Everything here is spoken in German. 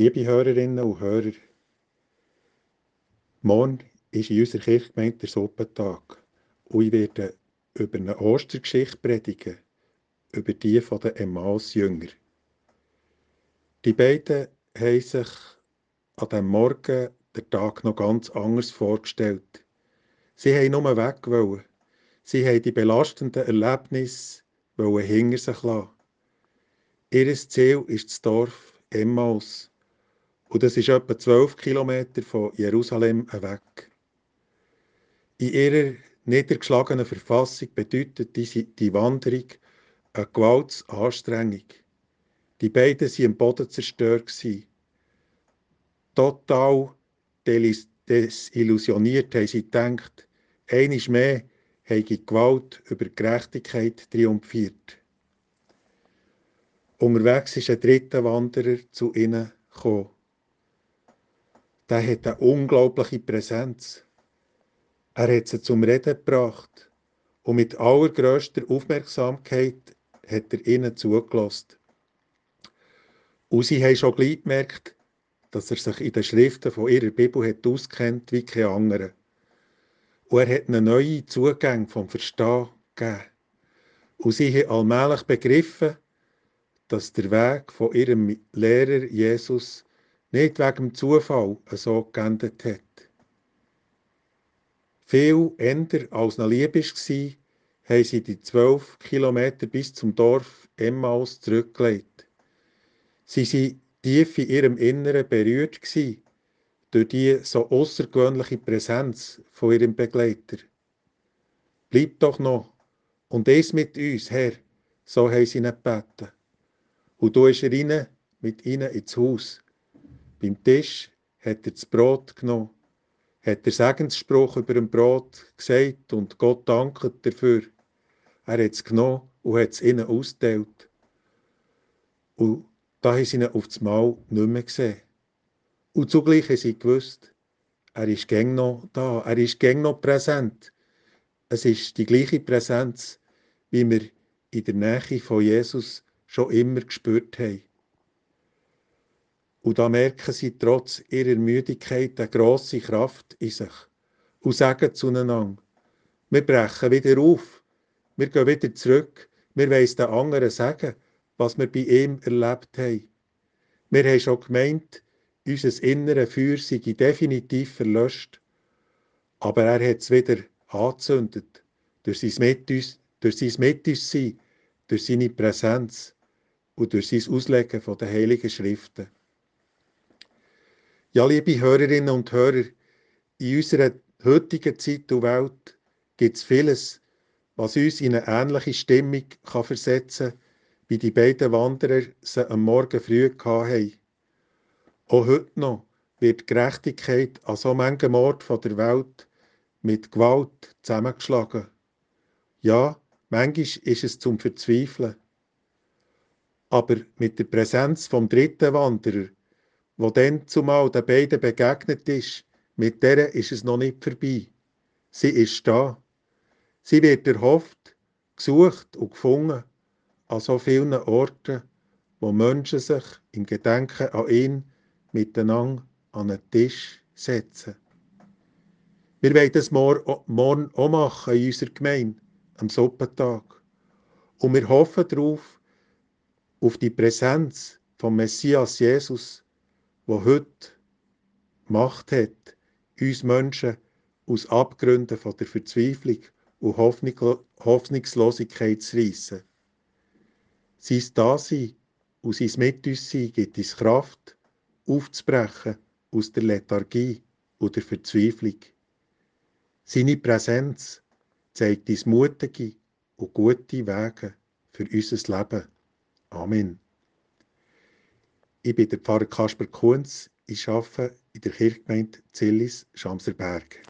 Liebe Hörerinnen und Hörer, morgen ist in unserer Kirchgemeinde der Suppentag und ich werde über eine Ostergeschichte predigen, über die von den Emmaus-Jünger. Die beiden haben sich an diesem Morgen den Tag noch ganz anders vorgestellt. Sie haben nur weg wollen. Sie haben die belastenden Erlebnisse hinter sich lassen. Ihr Ziel ist das Dorf Emmaus. Und das ist etwa zwölf Kilometer von Jerusalem weg. In ihrer niedergeschlagenen Verfassung bedeutet diese, die Wanderung eine Gewaltsanstrengung. Die beiden waren am Boden zerstört. Total desillusioniert haben sie gedacht, einiges mehr habe Gewalt über Gerechtigkeit triumphiert. Unterwegs ist ein dritter Wanderer zu ihnen gekommen. Der hat eine unglaubliche Präsenz. Er hat sie zum Reden gebracht und mit allergrößter Aufmerksamkeit hat er ihnen zugelassen. Und sie haben schon gleich gemerkt, dass er sich in den Schriften von ihrer Bibel hat auskennt wie kein anderer. Und er hat einen neuen Zugang vom Verstehen gegeben. Und sie haben allmählich begriffen, dass der Weg von ihrem Lehrer Jesus nicht wegen Zufall so geendet hat. Viel änder als eine Liebe war, haben sie die zwölf Kilometer bis zum Dorf Emmaus zurückgelegt. Sie waren tief in ihrem Inneren berührt durch die so außergewöhnliche Präsenz von ihrem Begleiter. Bleib doch noch und es mit uns, Herr, so haben sie ihn gebeten. Und du ist rein mit ihnen ins Haus. Beim Tisch hat er das Brot genommen hat der Segensspruch über dem Brot gesagt und Gott dankt dafür. Er hat es genommen und hat es ihnen ausgeteilt. Und da haben sie ihn auf das Mal nicht mehr gesehen. Und zugleich haben sie gewusst, er ist gäng noch da, er ist gäng noch präsent. Es ist die gleiche Präsenz, wie wir in der Nähe von Jesus schon immer gespürt haben. Und da merken sie trotz ihrer Müdigkeit eine grosse Kraft in sich und sagen zueinander, wir brechen wieder auf, wir gehen wieder zurück, wir wollen den anderen sagen, was wir bei ihm erlebt haben. Wir haben schon gemeint, unser inneres Feuer sei definitiv verlöscht, aber er hat es wieder angezündet, durch sein Mit durch sein Mit uns sein, durch seine Präsenz und durch sein Auslegen den Heiligen Schriften. Ja, liebe Hörerinnen und Hörer, in unserer heutigen Zeit und Welt gibt es vieles, was uns in eine ähnliche Stimmung kann versetzen kann, wie die beiden Wanderer sie am Morgen früh hatten. Auch heute noch wird Gerechtigkeit an so manchem Ort der Welt mit Gewalt zusammengeschlagen. Ja, manchmal ist es zum Verzweifeln. Aber mit der Präsenz vom dritten Wanderer wo dann zumal den beiden begegnet ist, mit der ist es noch nicht vorbei. Sie ist da. Sie wird erhofft, gesucht und gefunden an so vielen Orten, wo Menschen sich im Gedenken an ihn miteinander an einen Tisch setzen. Wir wollen das morgen auch machen in unserer Gemeinde, am Suppentag. Und wir hoffen darauf, auf die Präsenz vom Messias Jesus, wo heute Macht hat, uns Menschen aus Abgründen von der Verzweiflung und Hoffnungslosigkeit zu reissen. Sein Dasein und sein Mit uns sein gibt uns Kraft, aufzubrechen aus der Lethargie und der Verzweiflung. Seine Präsenz zeigt uns mutige und gute Wege für unser Leben. Amen. Ich bin der Pfarrer Kasper Kunz. Ich arbeite in der Kirchgemeinde Zillis, Schamserberg.